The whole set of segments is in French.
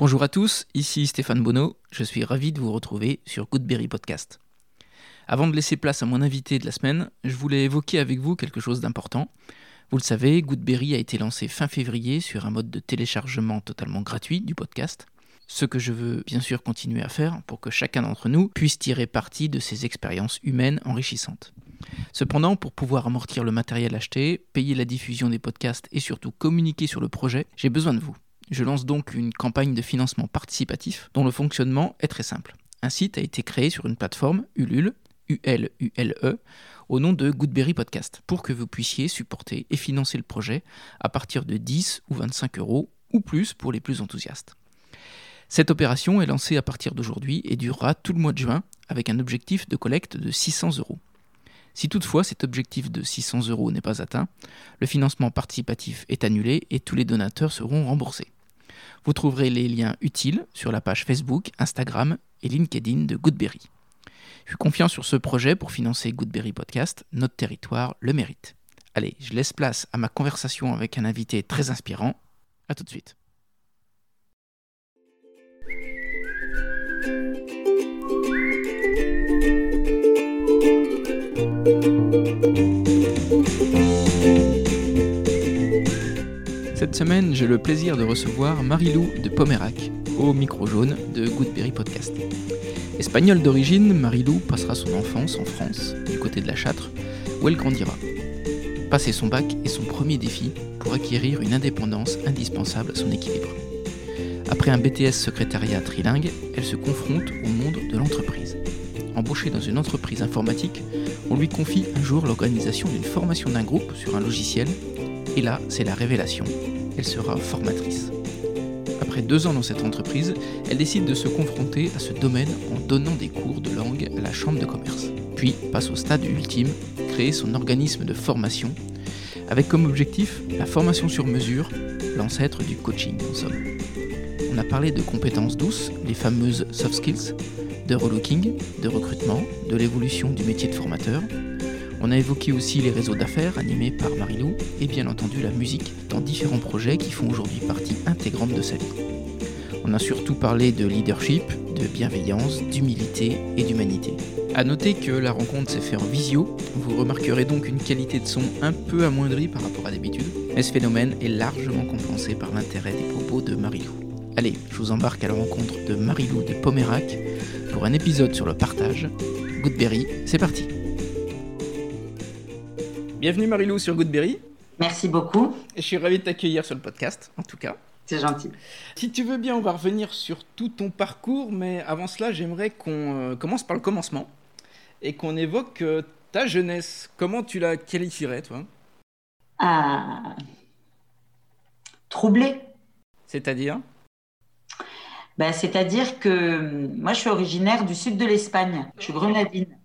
Bonjour à tous, ici Stéphane Bonneau, je suis ravi de vous retrouver sur Goodberry Podcast. Avant de laisser place à mon invité de la semaine, je voulais évoquer avec vous quelque chose d'important. Vous le savez, Goodberry a été lancé fin février sur un mode de téléchargement totalement gratuit du podcast. Ce que je veux bien sûr continuer à faire pour que chacun d'entre nous puisse tirer parti de ces expériences humaines enrichissantes. Cependant, pour pouvoir amortir le matériel acheté, payer la diffusion des podcasts et surtout communiquer sur le projet, j'ai besoin de vous. Je lance donc une campagne de financement participatif dont le fonctionnement est très simple. Un site a été créé sur une plateforme Ulule, U-L-U-L-E, au nom de Goodberry Podcast, pour que vous puissiez supporter et financer le projet à partir de 10 ou 25 euros ou plus pour les plus enthousiastes. Cette opération est lancée à partir d'aujourd'hui et durera tout le mois de juin avec un objectif de collecte de 600 euros. Si toutefois cet objectif de 600 euros n'est pas atteint, le financement participatif est annulé et tous les donateurs seront remboursés. Vous trouverez les liens utiles sur la page Facebook, Instagram et LinkedIn de Goodberry. Je suis confiant sur ce projet pour financer Goodberry Podcast, notre territoire le mérite. Allez, je laisse place à ma conversation avec un invité très inspirant. A tout de suite. Cette semaine, j'ai le plaisir de recevoir Marilou de Pomerac au micro jaune de Goodberry Podcast. Espagnole d'origine, Marilou passera son enfance en France, du côté de la Châtre, où elle grandira. Passer son bac est son premier défi pour acquérir une indépendance indispensable à son équilibre. Après un BTS secrétariat trilingue, elle se confronte au monde de l'entreprise. Embauchée dans une entreprise informatique, on lui confie un jour l'organisation d'une formation d'un groupe sur un logiciel, et là, c'est la révélation. Elle sera formatrice. Après deux ans dans cette entreprise, elle décide de se confronter à ce domaine en donnant des cours de langue à la chambre de commerce. Puis passe au stade ultime, créer son organisme de formation, avec comme objectif la formation sur mesure, l'ancêtre du coaching en somme. On a parlé de compétences douces, les fameuses soft skills, de relooking, de recrutement, de l'évolution du métier de formateur. On a évoqué aussi les réseaux d'affaires animés par Marilou et bien entendu la musique dans différents projets qui font aujourd'hui partie intégrante de sa vie. On a surtout parlé de leadership, de bienveillance, d'humilité et d'humanité. A noter que la rencontre s'est faite en visio, vous remarquerez donc une qualité de son un peu amoindrie par rapport à d'habitude, mais ce phénomène est largement compensé par l'intérêt des propos de Marilou. Allez, je vous embarque à la rencontre de Marilou de Pomerac pour un épisode sur le partage. Goodberry, c'est parti. Bienvenue Marilou sur Goodberry. Merci beaucoup. Et je suis ravi de t'accueillir sur le podcast, en tout cas. C'est gentil. Si tu veux bien, on va revenir sur tout ton parcours, mais avant cela, j'aimerais qu'on euh, commence par le commencement et qu'on évoque euh, ta jeunesse. Comment tu la qualifierais, toi? Ah. Troublée. C'est-à-dire? Ben, C'est-à-dire que moi, je suis originaire du sud de l'Espagne. Je suis grenadine.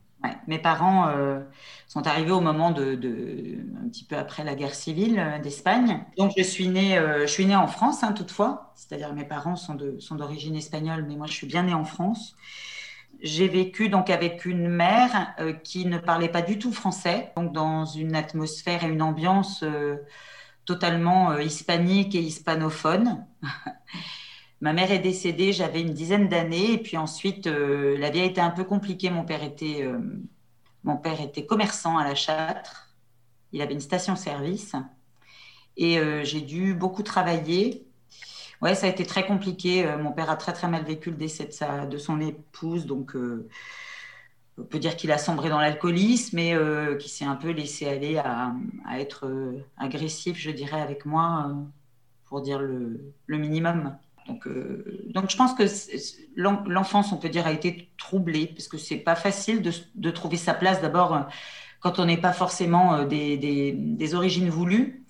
Mes parents euh, sont arrivés au moment de, un petit peu après la guerre civile euh, d'Espagne. Donc, je suis née, euh, je suis née en France, hein, toutefois. C'est-à-dire mes parents sont de, sont d'origine espagnole, mais moi, je suis bien née en France. J'ai vécu donc avec une mère qui ne parlait pas du tout français, donc dans une atmosphère et une ambiance totalement hispanique et hispanophone. Ma mère est décédée, j'avais une dizaine d'années, et puis ensuite, euh, la vie a été un peu compliquée. Mon père était, euh, mon père était commerçant à la Châtre. Il avait une station-service, et euh, j'ai dû beaucoup travailler. Ouais, ça a été très compliqué. Mon père a très très mal vécu le décès de, sa, de son épouse, donc on peut dire qu'il a sombré dans l'alcoolisme et qui s'est un peu laissé aller à, être agressif, je dirais, avec moi, pour dire le minimum. Donc, euh, donc, je pense que l'en- l'enfance, on peut dire, a été troublée parce que c'est pas facile de, trouver sa place d'abord euh, quand on n'est pas forcément euh, des, des, origines voulues.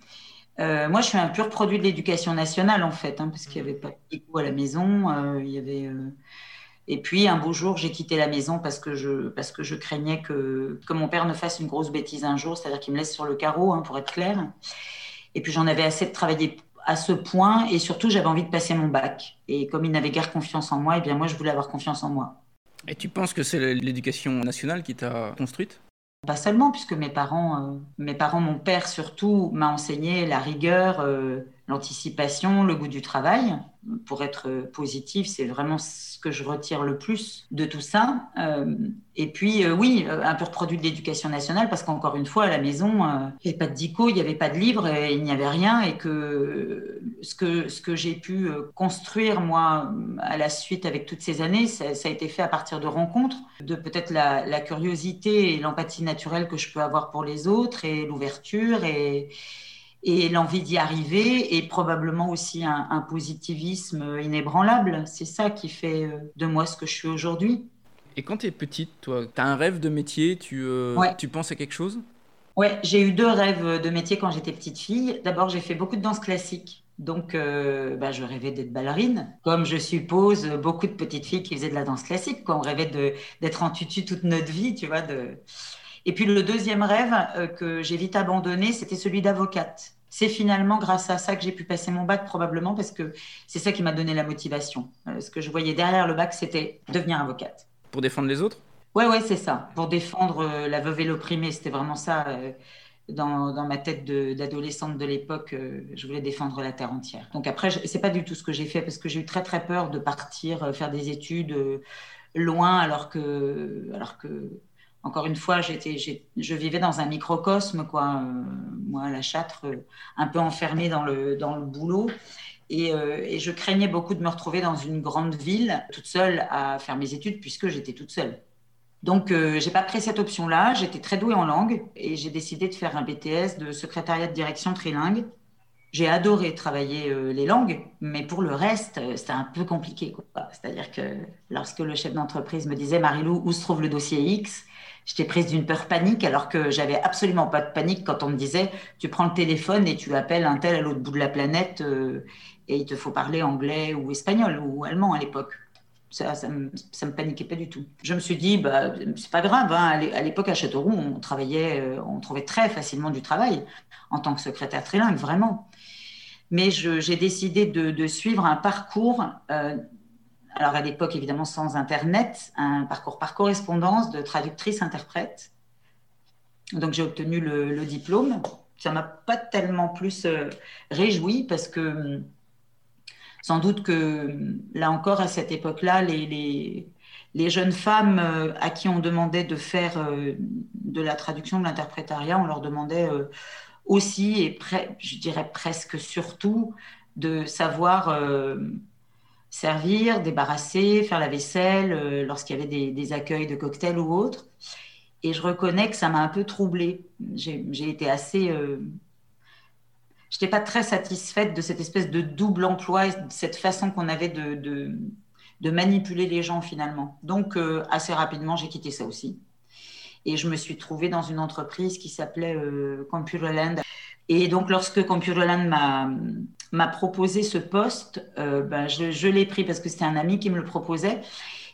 Moi, je suis un pur produit de l'éducation nationale en fait, hein, parce qu'il n'y avait pas de à la maison. il y avait, Et puis un beau jour, j'ai quitté la maison parce que je, parce que je craignais que, que mon père ne fasse une grosse bêtise un jour, c'est-à-dire qu'il me laisse sur le carreau, hein, pour être clair. Et puis j'en avais assez de travailler à ce point et surtout j'avais envie de passer mon bac. Et comme il n'avait guère confiance en moi, et bien moi je voulais avoir confiance en moi. Et tu penses que c'est l'éducation nationale qui t'a construite? Pas seulement, puisque mes parents, euh, mes parents, mon père surtout, m'a enseigné la rigueur, euh, l'anticipation, le goût du travail. Pour être positif, c'est vraiment ce que je retire le plus de tout ça. Euh, et puis, euh, oui, un pur produit de l'éducation nationale, parce qu'encore une fois, à la maison, euh, il n'y avait pas de dico, il n'y avait pas de livre, il n'y avait rien. Et que ce que, ce que j'ai pu construire, moi, à la suite avec toutes ces années, ça, a été fait à partir de rencontres, de peut-être la, la curiosité et l'empathie naturelle que je peux avoir pour les autres, et l'ouverture, et et l'envie d'y arriver et probablement aussi un, positivisme inébranlable. C'est ça qui fait euh, de moi ce que je suis aujourd'hui. Et quand tu es petite, toi, tu as un rêve de métier Tu, euh, tu penses à quelque chose? Ouais, j'ai eu deux rêves de métier quand j'étais petite fille. D'abord, j'ai fait beaucoup de danse classique. Donc, euh, bah, je rêvais d'être ballerine, comme je suppose beaucoup de petites filles qui faisaient de la danse classique. Quoi. On rêvait d'être en tutu toute notre vie, tu vois. De... Et puis le deuxième rêve que j'ai vite abandonné, c'était celui d'avocate c'est finalement grâce à ça que j'ai pu passer mon bac probablement parce que c'est ça qui m'a donné la motivation. Euh, ce que je voyais derrière le bac, c'était devenir avocate. Pour défendre les autres? Ouais, ouais, c'est ça. Pour défendre euh, la veuve et l'opprimé, c'était vraiment ça. Euh, dans, ma tête d'adolescente de, l'époque, je voulais défendre la terre entière. Donc après, c'est pas du tout ce que j'ai fait parce que j'ai eu très très peur de partir faire des études loin alors que alors que encore une fois, j'étais, je vivais dans un microcosme, quoi. Euh, moi, la châtre, euh, un peu enfermée dans le, dans le boulot. Euh, et, je craignais beaucoup de me retrouver dans une grande ville, toute seule, à faire mes études, puisque j'étais toute seule. Donc, je j'ai pas pris cette option-là. J'étais très douée en langue et j'ai décidé de faire un BTS de secrétariat de direction trilingue. J'ai adoré travailler les langues, mais pour le reste, c'était un peu compliqué. C'est-à-dire que lorsque le chef d'entreprise me disait Marilou, où se trouve le dossier X? J'étais prise d'une peur panique alors que j'avais absolument pas de panique quand on me disait tu prends le téléphone et tu appelles un tel à l'autre bout de la planète euh, et il te faut parler anglais ou espagnol ou allemand à l'époque. Ça, ça, me, paniquait pas du tout. Je me suis dit, bah, c'est pas grave. Hein. À l'époque, à Châteauroux, on travaillait, euh, on trouvait très facilement du travail en tant que secrétaire trilingue, vraiment. Mais j'ai décidé de, suivre un parcours euh, alors à l'époque évidemment sans Internet, un parcours par correspondance de traductrice-interprète. Donc j'ai obtenu le, diplôme. Ça m'a pas tellement plus euh, réjoui parce que hum, sans doute que hum, là encore à cette époque-là, les, les, jeunes femmes euh, à qui on demandait de faire euh, de la traduction, de l'interprétariat, on leur demandait aussi, et je dirais presque surtout, de savoir servir, débarrasser, faire la vaisselle euh, lorsqu'il y avait des, accueils de cocktails ou autres. Et je reconnais que ça m'a un peu troublée. J'ai été assez. Euh... Je n'étais pas très satisfaite de cette espèce de double emploi, de cette façon qu'on avait de, manipuler les gens finalement. Donc, euh, assez rapidement, j'ai quitté ça aussi. Et je me suis trouvée dans une entreprise qui s'appelait Computerland. Et donc, lorsque Computerland m'a m'a proposé ce poste, euh, ben, je, l'ai pris parce que c'était un ami qui me le proposait.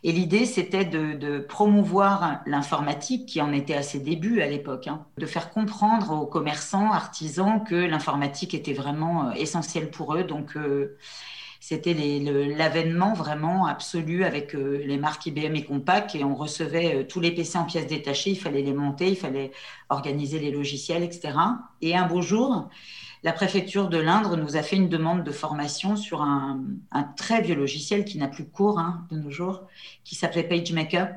Et l'idée, c'était de, promouvoir l'informatique, qui en était à ses débuts à l'époque, hein. de faire comprendre aux commerçants, artisans, que l'informatique était vraiment euh, essentielle pour eux. Donc, euh, c'était l'avènement vraiment absolu avec les marques IBM et Compaq, et on recevait tous les PC en pièces détachées, il fallait les monter, il fallait organiser les logiciels, etc. Et un beau jour, la préfecture de l'Indre nous a fait une demande de formation sur un, très vieux logiciel qui n'a plus cours hein, de nos jours, qui s'appelait PageMaker.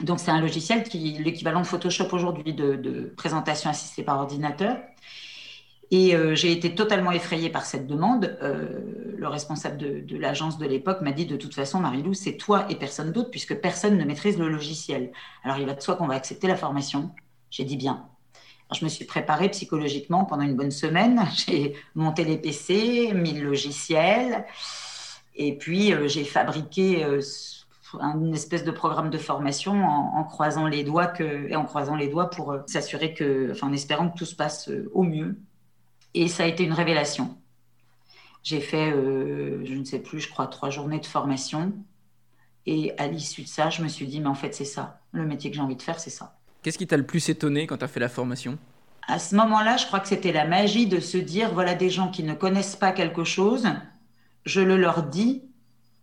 Donc c'est un logiciel qui est l'équivalent de Photoshop aujourd'hui de, présentation assistée par ordinateur. Et euh, j'ai été totalement effrayée par cette demande. Euh, le responsable de, l'agence de l'époque m'a dit de toute façon, Marilou, c'est toi et personne d'autre, puisque personne ne maîtrise le logiciel. Alors il va de soi qu'on va accepter la formation. J'ai dit bien je me suis préparée psychologiquement pendant une bonne semaine. J'ai monté les PC, mis le logiciel, et puis euh, j'ai fabriqué euh, une espèce de programme de formation en, croisant les doigts en croisant les doigts pour euh, s'assurer que, en espérant que tout se passe au mieux. Et ça a été une révélation. J'ai fait, je ne sais plus, je crois, trois journées de formation. Et à l'issue de ça, je me suis dit, mais en fait, c'est ça. Le métier que j'ai envie de faire, c'est ça. Qu'est-ce qui t'a le plus étonné quand tu as fait la formation? À ce moment-là, je crois que c'était la magie de se dire voilà des gens qui ne connaissent pas quelque chose, je le leur dis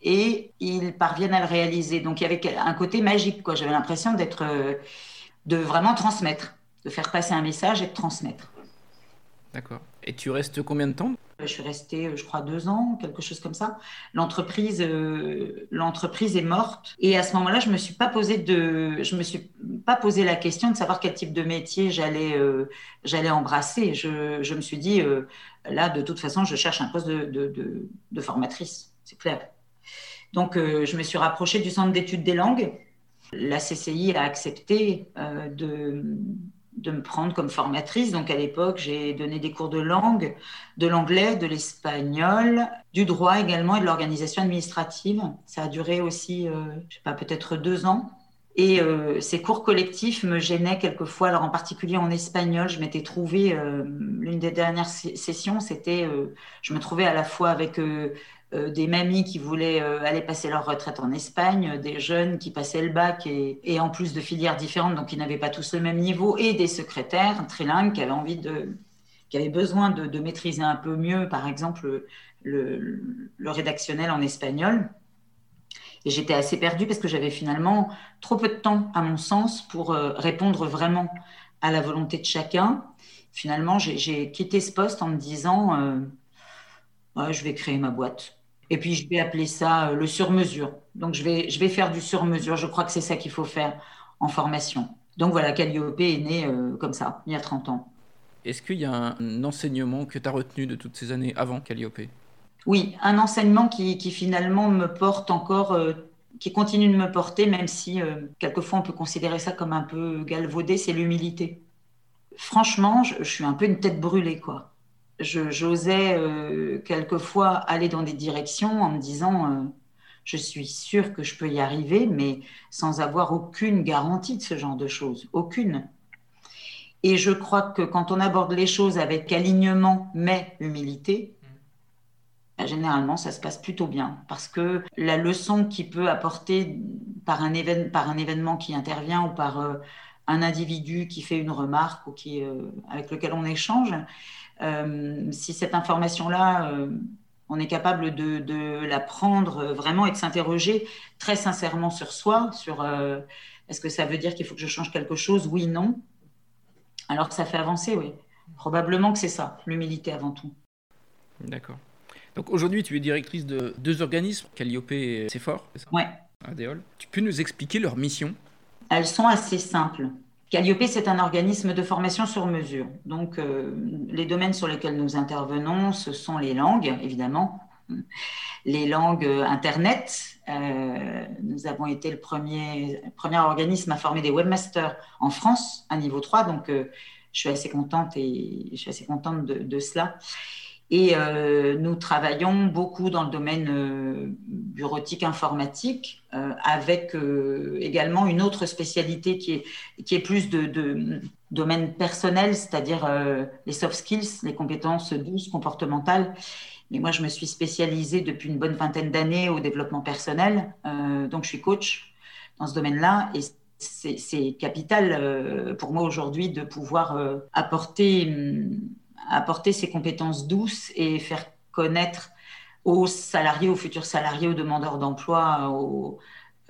et ils parviennent à le réaliser. Donc il y avait un côté magique quoi. J'avais l'impression d'être euh, de vraiment transmettre, de faire passer un message et de transmettre. D'accord. Et tu restes combien de temps? Je suis restée, je crois, deux ans, quelque chose comme ça. L'entreprise, euh, l'entreprise est morte. Et à ce moment-là, je me suis pas posé de, je me suis pas posé la question de savoir quel type de métier j'allais, euh, j'allais embrasser. Je, je, me suis dit, euh, là, de toute façon, je cherche un poste de, formatrice. C'est clair. Donc, je me suis rapprochée du centre d'études des langues. La CCI a accepté de de me prendre comme formatrice. Donc à l'époque, j'ai donné des cours de langue, de l'anglais, de l'espagnol, du droit également et de l'organisation administrative. Ça a duré aussi, euh, je sais pas, peut-être deux ans. Et euh, ces cours collectifs me gênaient quelquefois. Alors en particulier en espagnol, je m'étais trouvée, euh, l'une des dernières sessions, c'était, je me trouvais à la fois avec euh, des mamies qui voulaient euh, aller passer leur retraite en Espagne, des jeunes qui passaient le bac et, en plus de filières différentes, donc ils n'avaient pas tous le même niveau, et des secrétaires trilingues qui avaient qui avaient besoin de, maîtriser un peu mieux, par exemple, le, rédactionnel en espagnol. Et j'étais assez perdue parce que j'avais finalement trop peu de temps, à mon sens, pour euh, répondre vraiment à la volonté de chacun. Finalement, j'ai quitté ce poste en me disant, je vais créer ma boîte. Et puis, je vais appeler ça euh, le sur-mesure. Donc, je vais, je vais faire du sur-mesure. Je crois que c'est ça qu'il faut faire en formation. Donc, voilà, Calliope est né euh, comme ça, il y a 30 ans. Est-ce qu'il y a un enseignement que tu as retenu de toutes ces années avant Calliope? Oui, un enseignement qui, qui, finalement me porte encore, euh, qui continue de me porter, même si quelquefois on peut considérer ça comme un peu galvaudé, c'est l'humilité. Franchement, je, je, suis un peu une tête brûlée, quoi j'osais euh, quelquefois aller dans des directions en me disant euh, je suis sûre que je peux y arriver, mais sans avoir aucune garantie de ce genre de choses, aucune. Et je crois que quand on aborde les choses avec alignement mais humilité, bah, généralement ça se passe plutôt bien parce que la leçon qui peut apporter par un, par un événement qui intervient ou par euh, un individu qui fait une remarque ou qui, avec lequel on échange, si cette information-là, euh, on est capable de, la prendre vraiment et de s'interroger très sincèrement sur soi, sur euh, est-ce que ça veut dire qu'il faut que je change quelque chose Oui, non. Alors ça fait avancer, oui. Probablement que c'est ça, l'humilité avant tout. D'accord. Donc aujourd'hui, tu es directrice de deux organismes, Calliope et Sephore, c'est ça? Ouais. Adéol. Tu peux nous expliquer leur mission Elles sont assez simples. Calliope, c'est un organisme de formation sur mesure. Donc, euh, les domaines sur lesquels nous intervenons, ce sont les langues, évidemment, les langues euh, Internet. Euh, nous avons été le premier, premier organisme à former des webmasters en France à niveau 3, donc je suis assez contente et je suis assez contente de, de cela. Et euh, nous travaillons beaucoup dans le domaine euh, bureautique informatique, euh, avec également une autre spécialité qui est, qui est plus de, de domaine personnel, c'est-à-dire les soft skills, les compétences douces, comportementales. Mais moi, je me suis spécialisée depuis une bonne vingtaine d'années au développement personnel. donc, je suis coach dans ce domaine-là. Et c'est capital pour moi aujourd'hui de pouvoir apporter hum, apporter ces compétences douces et faire connaître aux salariés, aux futurs salariés, aux demandeurs d'emploi, aux,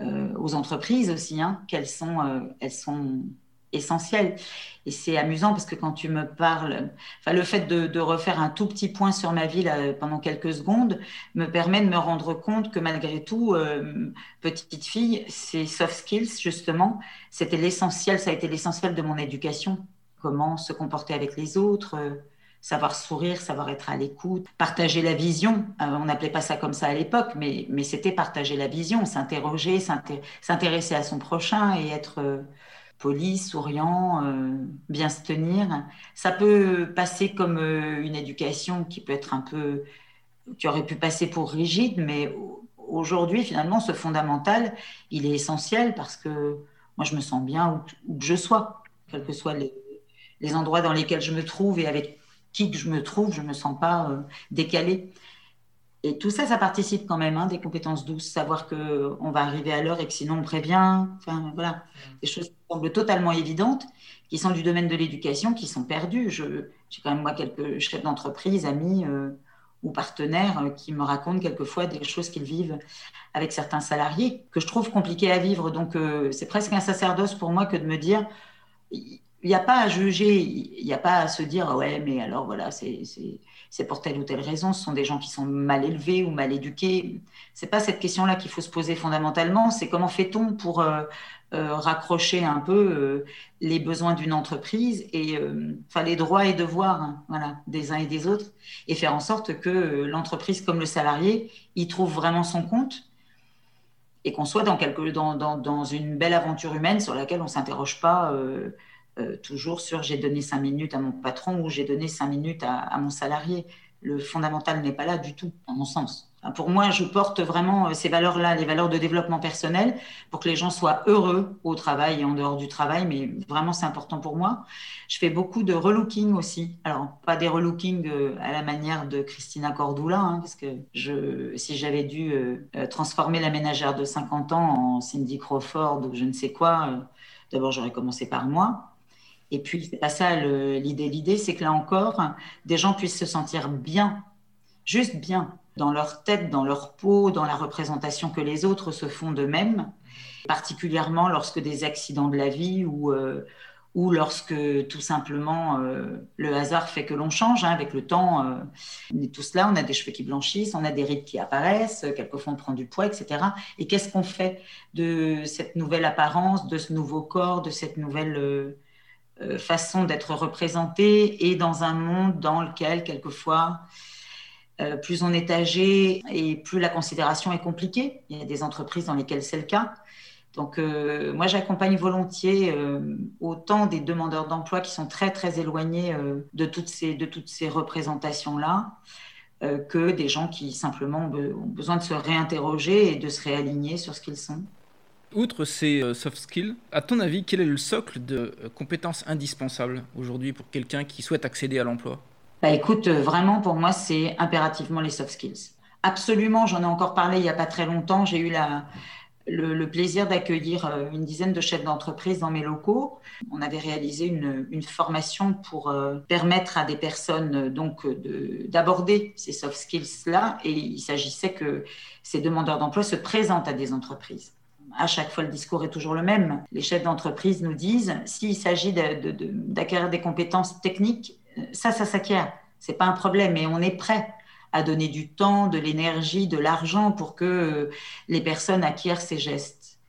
euh, entreprises aussi, hein, qu'elles sont, euh, sont essentielles. Et c'est amusant parce que quand tu me parles, le fait de, refaire un tout petit point sur ma vie pendant quelques secondes me permet de me rendre compte que malgré tout, euh, petite fille, ces soft skills, justement, c'était l'essentiel, ça a été l'essentiel de mon éducation. Comment se comporter avec les autres, savoir sourire, savoir être à l'écoute, partager la vision. Euh, on n'appelait pas ça comme ça à l'époque, mais, mais c'était partager la vision, s'interroger, s'intéresser à son prochain et être euh, poli, souriant, euh, bien se tenir. Ça peut passer comme une éducation qui peut être un peu, qui aurait pu passer pour rigide, mais aujourd'hui, finalement, ce fondamental, il est essentiel parce que moi, je me sens bien où, que je sois, quels que soient les, les endroits dans lesquels je me trouve et avec qui que je me trouve, je ne me sens pas euh, décalée. Et tout ça, ça participe quand même hein, des compétences douces, savoir qu'on va arriver à l'heure et que sinon on prévient. Enfin, voilà, des choses qui semblent totalement évidentes, qui sont du domaine de l'éducation, qui sont perdues. J'ai quand même, moi, quelques chefs d'entreprise, amis euh, ou partenaires euh, qui me racontent quelquefois des choses qu'ils vivent avec certains salariés que je trouve compliquées à vivre. Donc, c'est presque un sacerdoce pour moi que de me dire il n'y a pas à juger, il n'y a pas à se dire ah ouais, mais alors voilà, c'est pour telle ou telle raison. Ce sont des gens qui sont mal élevés ou mal éduqués. C'est pas cette question-là qu'il faut se poser fondamentalement. C'est comment fait-on pour euh, euh, raccrocher un peu euh, les besoins d'une entreprise et enfin les droits et devoirs hein, des uns et des autres et faire en sorte que l'entreprise comme le salarié y trouve vraiment son compte et qu'on soit dans, dans, une belle aventure humaine sur laquelle on ne s'interroge pas euh, toujours sur j'ai donné cinq minutes à mon patron ou j'ai donné cinq minutes à, mon salarié. Le fondamental n'est pas là du tout, à mon sens. pour moi, je porte vraiment euh, ces valeurs-là, les valeurs de développement personnel, pour que les gens soient heureux au travail et en dehors du travail, mais vraiment c'est important pour moi. Je fais beaucoup de relooking aussi. Alors, pas des relooking euh, à la manière de Christina Cordula, hein, parce que si j'avais dû transformer la ménagère de 50 ans en Cindy Crawford ou je ne sais quoi, d'abord j'aurais commencé par moi. Et puis, c'est pas ça l'idée. L'idée, c'est que là encore, des gens puissent se sentir bien, juste bien, dans leur tête, dans leur peau, dans la représentation que les autres se font d'eux-mêmes, particulièrement lorsque des accidents de la vie ou, euh, ou lorsque tout simplement euh, le hasard fait que l'on change. Hein, avec le temps, euh, on est tous là, on a des cheveux qui blanchissent, on a des rides qui apparaissent, quelquefois on prend du poids, etc. Et qu'est-ce qu'on fait de cette nouvelle apparence, de ce nouveau corps, de cette nouvelle euh, façon d'être représenté et dans un monde dans lequel, quelquefois, euh, plus on est âgé et plus la considération est compliquée. Il y a des entreprises dans lesquelles c'est le cas. Donc, euh, moi, j'accompagne volontiers autant des demandeurs d'emploi qui sont très, très éloignés de toutes ces, de toutes ces représentations-là que des gens qui simplement ont besoin de se réinterroger et de se réaligner sur ce qu'ils sont. Outre ces euh, soft skills, à ton avis, quel est le socle de euh, compétences indispensables aujourd'hui pour quelqu'un qui souhaite accéder à l'emploi? Bah écoute, euh, vraiment pour moi, c'est impérativement les soft skills. Absolument, j'en ai encore parlé il n'y a pas très longtemps. J'ai eu la, le, plaisir d'accueillir une dizaine de chefs d'entreprise dans mes locaux. On avait réalisé une, une formation pour permettre à des personnes donc d'aborder ces soft skills-là. Et il s'agissait que ces demandeurs d'emploi se présentent à des entreprises à chaque fois, le discours est toujours le même. Les chefs d'entreprise nous disent, s'il s'agit d'acquérir des compétences techniques, ça, ça s'acquiert. C'est pas un problème, mais on est prêt à donner du temps, de l'énergie, de l'argent pour que les personnes acquièrent ces gestes.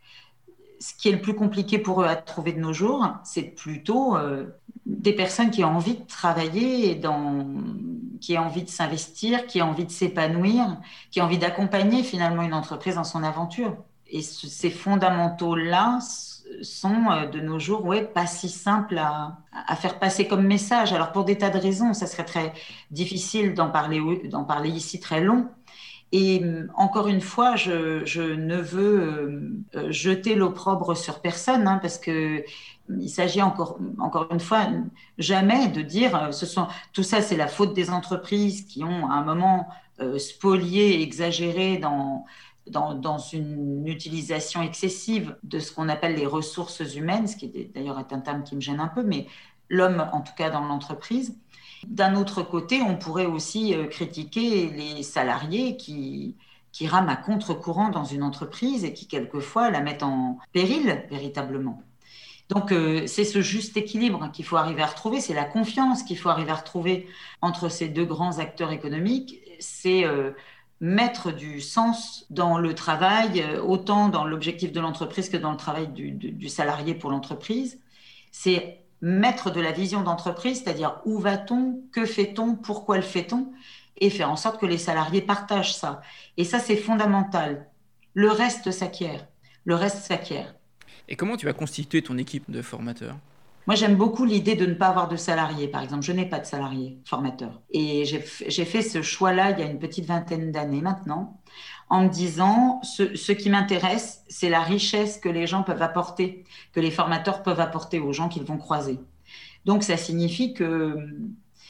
Ce qui est le plus compliqué pour eux à trouver de nos jours, c'est plutôt euh, des personnes qui ont envie de travailler, qui ont envie de s'investir, qui ont envie de s'épanouir, qui ont envie d'accompagner finalement une entreprise dans son aventure et ces fondamentaux-là sont euh, de nos jours ouais, pas si simples à, faire passer comme message. Alors pour des tas de raisons, ça serait très difficile d'en parler, ici très long. Et euh, encore une fois, je, ne veux euh, jeter l'opprobre sur personne, hein, parce que il s'agit encore, encore une fois jamais de dire ce sont, tout ça c'est la faute des entreprises qui ont à un moment spolié, exagéré dans, dans, une utilisation excessive de ce qu'on appelle les ressources humaines, ce qui d'ailleurs est un terme qui me gêne un peu, mais l'homme en tout cas dans l'entreprise. D'un autre côté, on pourrait aussi euh, critiquer les salariés qui, qui rament à contre-courant dans une entreprise et qui quelquefois la mettent en péril véritablement. Donc euh, c'est ce juste équilibre qu'il faut arriver à retrouver, c'est la confiance qu'il faut arriver à retrouver entre ces deux grands acteurs économiques. C'est euh, mettre du sens dans le travail, euh, autant dans l'objectif de l'entreprise que dans le travail du, salarié pour l'entreprise. C'est mettre de la vision d'entreprise, c'est-à-dire où va-t-on, que fait-on, pourquoi le fait-on, et faire en sorte que les salariés partagent ça. Et ça, c'est fondamental. Le reste s'acquiert. Le reste s'acquiert. Et comment tu vas constituer ton équipe de formateurs? Moi, j'aime beaucoup l'idée de ne pas avoir de salariés, par exemple. Je n'ai pas de salariés formateurs. Et j'ai fait ce choix-là il y a une petite vingtaine d'années maintenant, en me disant, ce, qui m'intéresse, c'est la richesse que les gens peuvent apporter, que les formateurs peuvent apporter aux gens qu'ils vont croiser. Donc, ça signifie que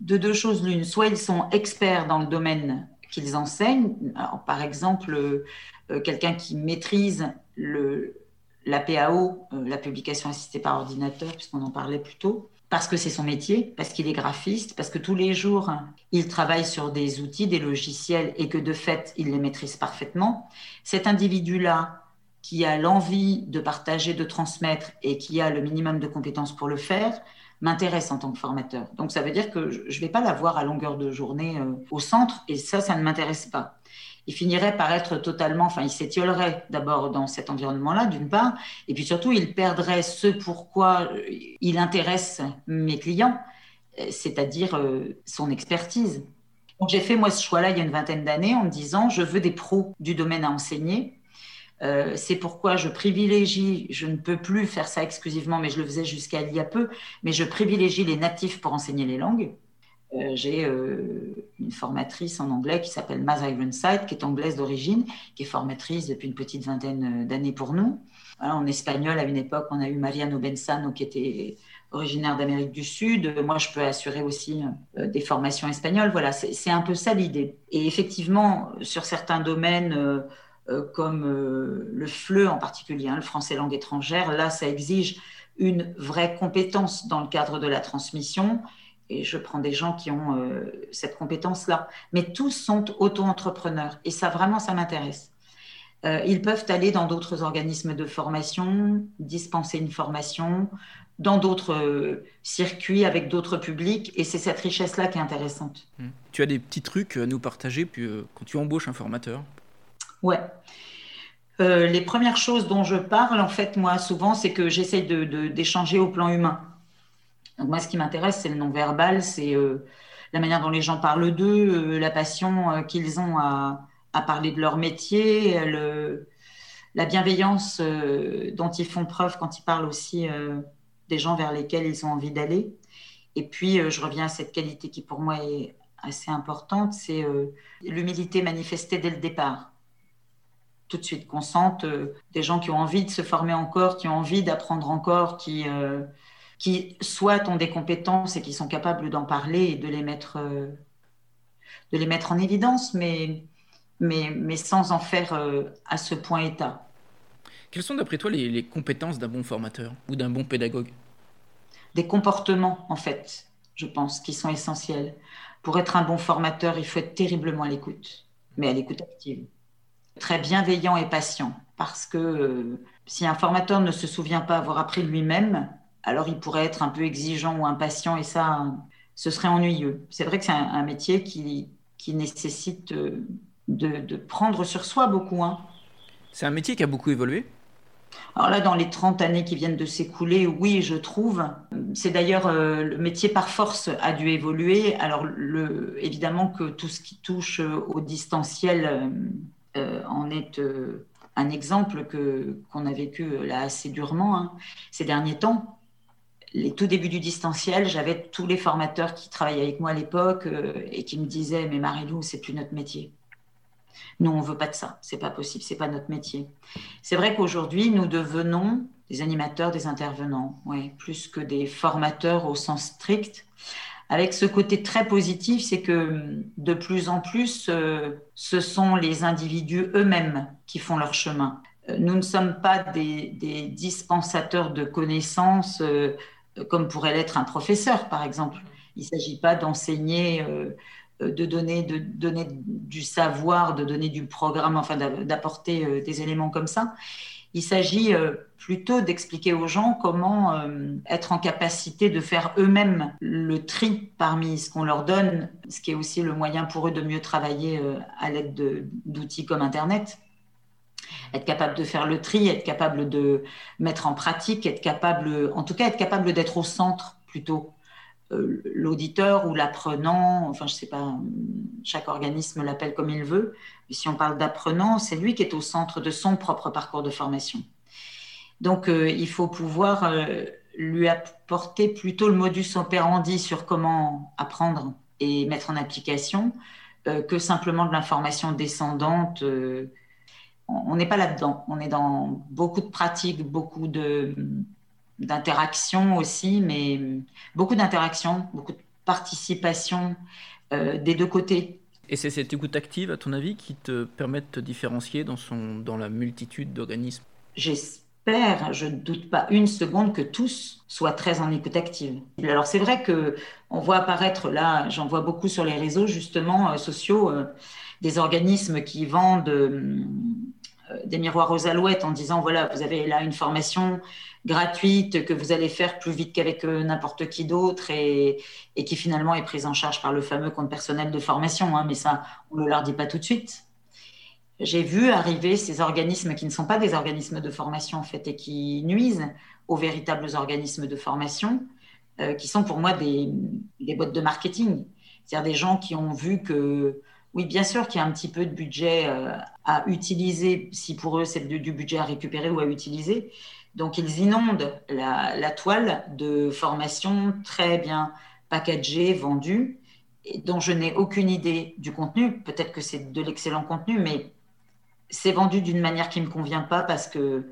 de deux choses l'une, soit ils sont experts dans le domaine qu'ils enseignent, par exemple, euh, quelqu'un qui maîtrise le, la PAO, euh, la publication assistée par ordinateur, puisqu'on en parlait plus tôt, parce que c'est son métier, parce qu'il est graphiste, parce que tous les jours, il travaille sur des outils, des logiciels, et que de fait, il les maîtrise parfaitement. Cet individu-là, qui a l'envie de partager, de transmettre, et qui a le minimum de compétences pour le faire, m'intéresse en tant que formateur. Donc ça veut dire que je ne vais pas l'avoir à longueur de journée euh, au centre et ça, ça ne m'intéresse pas. Il finirait par être totalement, enfin, il s'étiolerait d'abord dans cet environnement-là, d'une part, et puis surtout, il perdrait ce pourquoi euh, il intéresse mes clients, euh, c'est-à-dire son expertise. J'ai fait moi ce choix-là il y a une vingtaine d'années en me disant, je veux des pros du domaine à enseigner euh, c'est pourquoi je privilégie, je ne peux plus faire ça exclusivement, mais je le faisais jusqu'à il y a peu, mais je privilégie les natifs pour enseigner les langues. Euh, j'ai euh, une formatrice en anglais qui s'appelle Maz Ironside, qui est anglaise d'origine, qui est formatrice depuis une petite vingtaine d'années pour nous. en espagnol, à une époque, on a eu Mariano Benzano, qui était originaire d'Amérique du Sud. Moi, je peux assurer aussi des formations espagnoles. Voilà, c'est un peu ça l'idée. Et effectivement, sur certains domaines, euh, comme euh, le FLE en particulier, hein, le français langue étrangère. Là, ça exige une vraie compétence dans le cadre de la transmission. Et je prends des gens qui ont euh, cette compétence-là. Mais tous sont auto-entrepreneurs. Et ça, vraiment, ça m'intéresse. ils peuvent aller dans d'autres organismes de formation, dispenser une formation, dans d'autres circuits, avec d'autres publics. Et c'est cette richesse-là qui est intéressante. Mmh. Tu as des petits trucs à nous partager puis, quand tu embauches un formateur? Ouais. Euh, les premières choses dont je parle, en fait, moi, souvent, c'est que j'essaye d'échanger de, au plan humain. Donc, moi, ce qui m'intéresse, c'est le non-verbal, c'est euh, la manière dont les gens parlent d'eux, euh, la passion qu'ils ont à, parler de leur métier, la bienveillance dont ils font preuve quand ils parlent aussi des gens vers lesquels ils ont envie d'aller. Et puis, je reviens à cette qualité qui, pour moi, est assez importante, c'est l'humilité manifestée dès le départ tout de suite, qu'on sente euh, des gens qui ont envie de se former encore, qui ont envie d'apprendre encore, qui, euh, qui soit ont des compétences et qui sont capables d'en parler et de les mettre, euh, de les mettre en évidence, mais, mais, mais sans en faire à ce point état. Quelles sont d'après toi les, les compétences d'un bon formateur ou d'un bon pédagogue? Des comportements, en fait, je pense, qui sont essentiels. Pour être un bon formateur, il faut être terriblement à l'écoute, mais à l'écoute active très bienveillant et patient. Parce que euh, si un formateur ne se souvient pas avoir appris lui-même, alors il pourrait être un peu exigeant ou impatient et ça, ce serait ennuyeux. C'est vrai que c'est un, métier qui, qui nécessite euh, de, prendre sur soi beaucoup. Hein. C'est un métier qui a beaucoup évolué? Alors là, dans les 30 années qui viennent de s'écouler, oui, je trouve. C'est d'ailleurs euh, le métier par force a dû évoluer. Alors le, évidemment que tout ce qui touche au distanciel euh, en est euh, un exemple que qu'on a vécu euh, là assez durement hein. ces derniers temps. Les tout débuts du distanciel, j'avais tous les formateurs qui travaillaient avec moi à l'époque et qui me disaient mais Marilou, c'est plus notre métier. Nous, on veut pas de ça. C'est pas possible. C'est pas notre métier. C'est vrai qu'aujourd'hui, nous devenons des animateurs, des intervenants, plus que des formateurs au sens strict avec ce côté très positif, c'est que de plus en plus, euh, ce sont les individus eux-mêmes qui font leur chemin. Euh, nous ne sommes pas des, dispensateurs de connaissances euh, comme pourrait l'être un professeur, par exemple. Il ne s'agit pas d'enseigner, de donner, de donner du savoir, de donner du programme, enfin d'apporter des éléments comme ça. Il s'agit euh, plutôt d'expliquer aux gens comment euh, être en capacité de faire eux-mêmes le tri parmi ce qu'on leur donne, ce qui est aussi le moyen pour eux de mieux travailler euh, à l'aide d'outils comme Internet. Être capable de faire le tri, être capable de mettre en pratique, être capable, en tout cas, être capable d'être au centre plutôt euh, l'auditeur ou l'apprenant, enfin je ne sais pas, chaque organisme l'appelle comme il veut, mais si on parle d'apprenant, c'est lui qui est au centre de son propre parcours de formation. Donc euh, il faut pouvoir euh, lui apporter plutôt le modus operandi sur comment apprendre et mettre en application que simplement de l'information descendante. On n'est pas là-dedans, on est dans beaucoup de pratiques, beaucoup de d'interaction aussi, mais beaucoup d'interaction, beaucoup de participation euh, des deux côtés. Et c'est cette écoute active, à ton avis, qui te permet de te différencier dans, son, dans la multitude d'organismes? J'espère, je ne doute pas une seconde que tous soient très en écoute active. Alors c'est vrai que on voit apparaître là, j'en vois beaucoup sur les réseaux justement euh, sociaux, euh, des organismes qui vendent des miroirs aux alouettes en disant voilà, vous avez là une formation gratuite que vous allez faire plus vite qu'avec n'importe qui d'autre et, qui finalement est prise en charge par le fameux compte personnel de formation. Hein, mais ça, on ne leur dit pas tout de suite j'ai vu arriver ces organismes qui ne sont pas des organismes de formation en fait et qui nuisent aux véritables organismes de formation, euh, qui sont pour moi des, des boîtes de marketing. C'est-à-dire des gens qui ont vu que, oui, bien sûr qu'il y a un petit peu de budget euh, à utiliser, si pour eux c'est du, budget à récupérer ou à utiliser. Donc ils inondent la, toile de formation très bien packagée, vendue, et dont je n'ai aucune idée du contenu. Peut-être que c'est de l'excellent contenu, mais c'est vendu d'une manière qui ne me convient pas parce que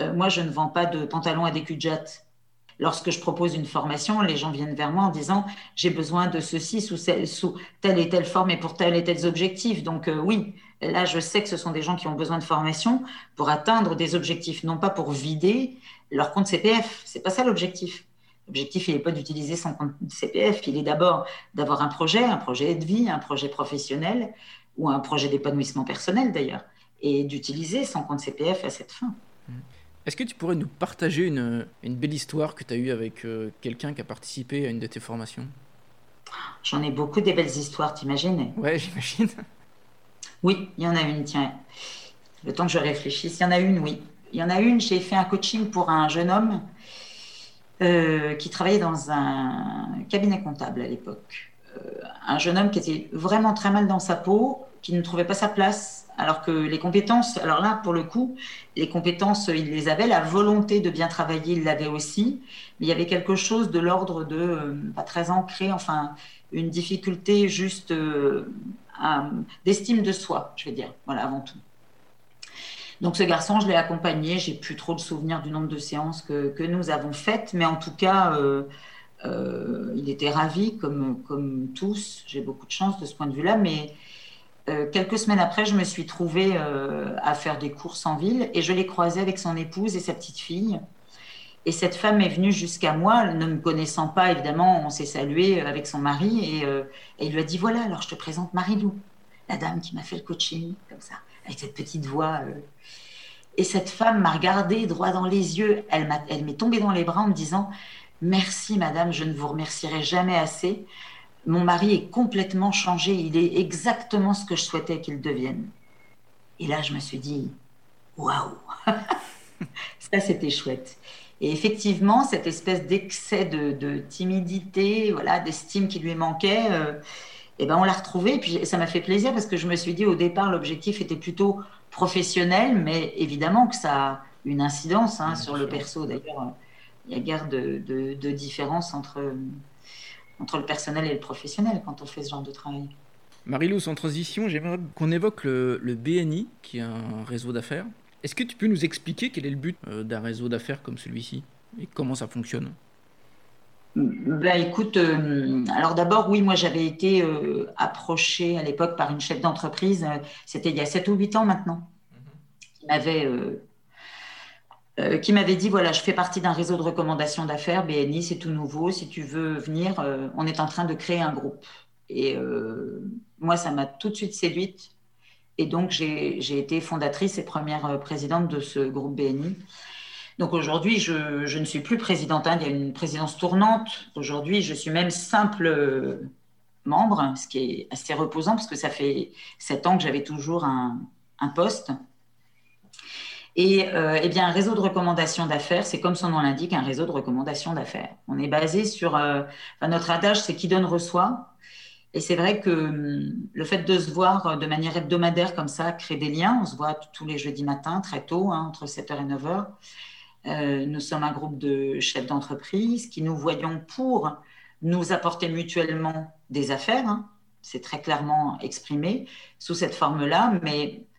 euh, moi, je ne vends pas de pantalons à des cul Lorsque je propose une formation, les gens viennent vers moi en disant j'ai besoin de ceci sous, telle et telle forme et pour tel et tels objectifs. Donc euh, oui, là, je sais que ce sont des gens qui ont besoin de formation pour atteindre des objectifs, non pas pour vider leur compte CPF. C'est pas ça l'objectif. L'objectif, il n'est pas d'utiliser son compte CPF, il est d'abord d'avoir un projet, un projet de vie, un projet professionnel ou un projet d'épanouissement personnel d'ailleurs et d'utiliser son compte CPF à cette fin. Est-ce que tu pourrais nous partager une, une belle histoire que tu as eue avec euh, quelqu'un qui a participé à une de tes formations? J'en ai beaucoup des belles histoires, t'imagines? Ouais, j'imagine. Oui, il y en a une, tiens. Le temps que je réfléchisse, il y en a une, oui. Il y en a une, j'ai fait un coaching pour un jeune homme euh, qui travaillait dans un cabinet comptable à l'époque. Euh, un jeune homme qui était vraiment très mal dans sa peau, qui ne trouvait pas sa place. Alors que les compétences, alors là, pour le coup, les compétences, il les avait, la volonté de bien travailler, il l'avait aussi, mais il y avait quelque chose de l'ordre de euh, pas très ancré, enfin, une difficulté juste euh, d'estime de soi, je vais dire, voilà, avant tout. Donc ce garçon, je l'ai accompagné, j'ai plus trop de souvenirs du nombre de séances que, nous avons faites, mais en tout cas, euh, il était ravi, comme, comme tous, j'ai beaucoup de chance de ce point de vue-là, mais euh, quelques semaines après, je me suis trouvée euh, à faire des courses en ville et je l'ai croisé avec son épouse et sa petite fille. Et cette femme est venue jusqu'à moi, ne me connaissant pas, évidemment, on s'est salué avec son mari et, euh, il lui a dit Voilà, alors je te présente Marie-Lou, la dame qui m'a fait le coaching, comme ça, avec cette petite voix. Et cette femme m'a regardé droit dans les yeux, elle m'est tombée dans les bras en me disant Merci, madame, je ne vous remercierai jamais assez mon mari est complètement changé, il est exactement ce que je souhaitais qu'il devienne. Et là, je me suis dit, waouh, ça c'était chouette. Et effectivement, cette espèce d'excès de, timidité, voilà, d'estime qui lui manquait, euh, eh ben on l'a retrouvé. Et puis ça m'a fait plaisir parce que je me suis dit au départ, l'objectif était plutôt professionnel, mais évidemment que ça a une incidence hein, sur le perso. D'ailleurs, il y a guère de, de différence entre entre le personnel et le professionnel quand on fait ce genre de travail. Marilou, sans transition, j'aimerais qu'on évoque le, BNI, qui est un réseau d'affaires. Est-ce que tu peux nous expliquer quel est le but euh, d'un réseau d'affaires comme celui-ci et comment ça fonctionne? Ben, écoute, euh, alors d'abord, oui, moi j'avais été euh, approchée à l'époque par une chef d'entreprise, c'était il y a 7 ou 8 ans maintenant, qui m'avait euh, qui m'avait dit voilà, je fais partie d'un réseau de recommandations d'affaires, BNI, c'est tout nouveau. Si tu veux venir, euh, on est en train de créer un groupe. Et euh, moi, ça m'a tout de suite séduite. Et donc, j'ai été fondatrice et première présidente de ce groupe BNI. Donc aujourd'hui, je, je, ne suis plus présidente, hein, il y a une présidence tournante. Aujourd'hui, je suis même simple membre, ce qui est assez reposant parce que ça fait sept ans que j'avais toujours un, un poste. Et euh, eh bien, un réseau de recommandations d'affaires, c'est comme son nom l'indique, un réseau de recommandations d'affaires. On est basé sur euh, notre adage, c'est qui donne reçoit. Et c'est vrai que hum, le fait de se voir de manière hebdomadaire comme ça crée des liens. On se voit tous les jeudis matins, très tôt, hein, entre 7h et 9h. Euh, nous sommes un groupe de chefs d'entreprise qui nous voyons pour nous apporter mutuellement des affaires. Hein. C'est très clairement exprimé sous cette forme-là, mais euh,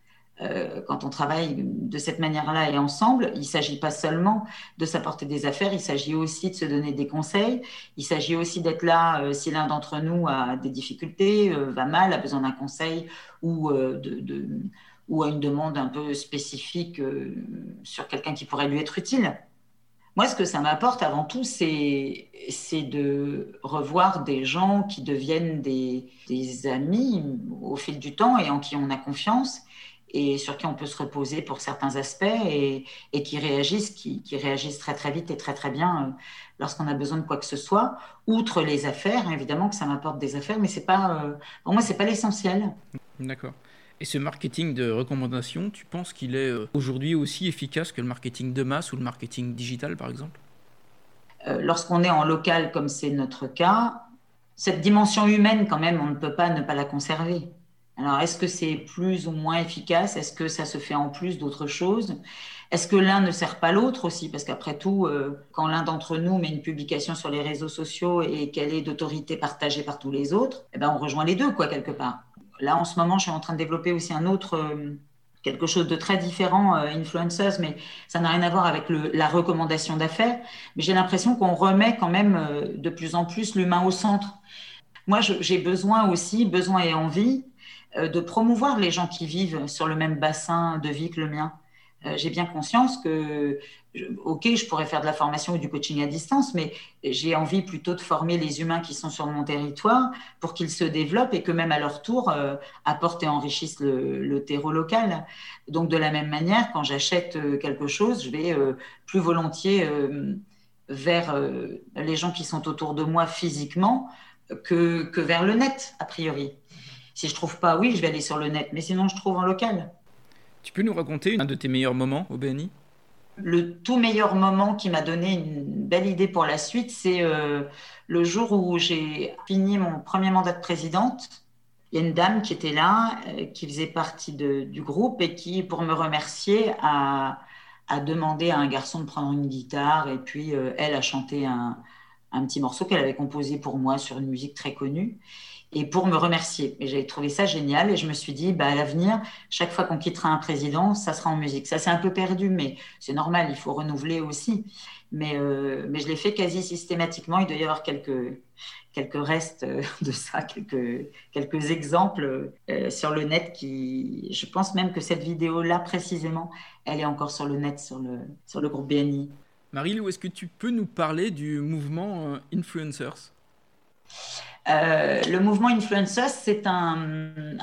quand on travaille de cette manière-là et ensemble, il ne s'agit pas seulement de s'apporter des affaires, il s'agit aussi de se donner des conseils, il s'agit aussi d'être là euh, si l'un d'entre nous a des difficultés, euh, va mal, a besoin d'un conseil ou, a une demande un peu spécifique sur quelqu'un qui pourrait lui être utile. Moi, ce que ça m'apporte avant tout, c'est de revoir des gens qui deviennent des amis au fil du temps et en qui on a confiance et sur qui on peut se reposer pour certains aspects et, qui réagissent, qui, réagissent très très vite et très très bien euh, lorsqu'on a besoin de quoi que ce soit. Outre les affaires, évidemment que ça m'apporte des affaires, mais c'est pas, euh, pour moi, c'est pas l'essentiel. D'accord. Et ce marketing de recommandation, tu penses qu'il est euh, aujourd'hui aussi efficace que le marketing de masse ou le marketing digital, par exemple? Lorsqu'on est en local, comme c'est notre cas, cette dimension humaine, quand même, on ne peut pas ne pas la conserver. Alors, est-ce que c'est plus ou moins efficace? Est-ce que ça se fait en plus d'autres choses? Est-ce que l'un ne sert pas l'autre aussi? Parce qu'après tout, euh, quand l'un d'entre nous met une publication sur les réseaux sociaux et qu'elle est d'autorité partagée par tous les autres, eh ben, on rejoint les deux, quoi, quelque part. Là, en ce moment, je suis en train de développer aussi un autre, euh, quelque chose de très différent, euh, influencers, mais ça n'a rien à voir avec la recommandation d'affaires. Mais j'ai l'impression qu'on remet quand même de plus en plus l'humain au centre. Moi, j'ai besoin aussi, besoin et envie euh, de promouvoir les gens qui vivent sur le même bassin de vie que le mien. Euh, j'ai bien conscience que, ok, je pourrais faire de la formation ou du coaching à distance, mais j'ai envie plutôt de former les humains qui sont sur mon territoire pour qu'ils se développent et que même à leur tour euh, apportent et enrichissent le, terreau local. Donc de la même manière, quand j'achète quelque chose, je vais plus volontiers vers les gens qui sont autour de moi physiquement que, que vers le net, a priori. Si je trouve pas, oui, je vais aller sur le net, mais sinon je trouve en local. Tu peux nous raconter un de tes meilleurs moments au BNI Le tout meilleur moment qui m'a donné une belle idée pour la suite, c'est euh, le jour où j'ai fini mon premier mandat de présidente. Il y a une dame qui était là, euh, qui faisait partie du groupe et qui, pour me remercier, a, demandé à un garçon de prendre une guitare et puis euh, elle a chanté un, un petit morceau qu'elle avait composé pour moi sur une musique très connue et pour me remercier. Et j'avais trouvé ça génial et je me suis dit, bah, à l'avenir, chaque fois qu'on quittera un président, ça sera en musique. Ça, c'est un peu perdu, mais c'est normal, il faut renouveler aussi. Mais, euh, mais je l'ai fait quasi systématiquement. Il doit y avoir quelques, quelques restes euh, de ça, quelques, quelques exemples euh, sur le net qui, je pense même que cette vidéo-là précisément, elle est encore sur le net, sur le, sur le groupe BNI. Marie-Lou, est-ce que tu peux nous parler du mouvement Influencers? Euh, le mouvement Influencers, c'est un,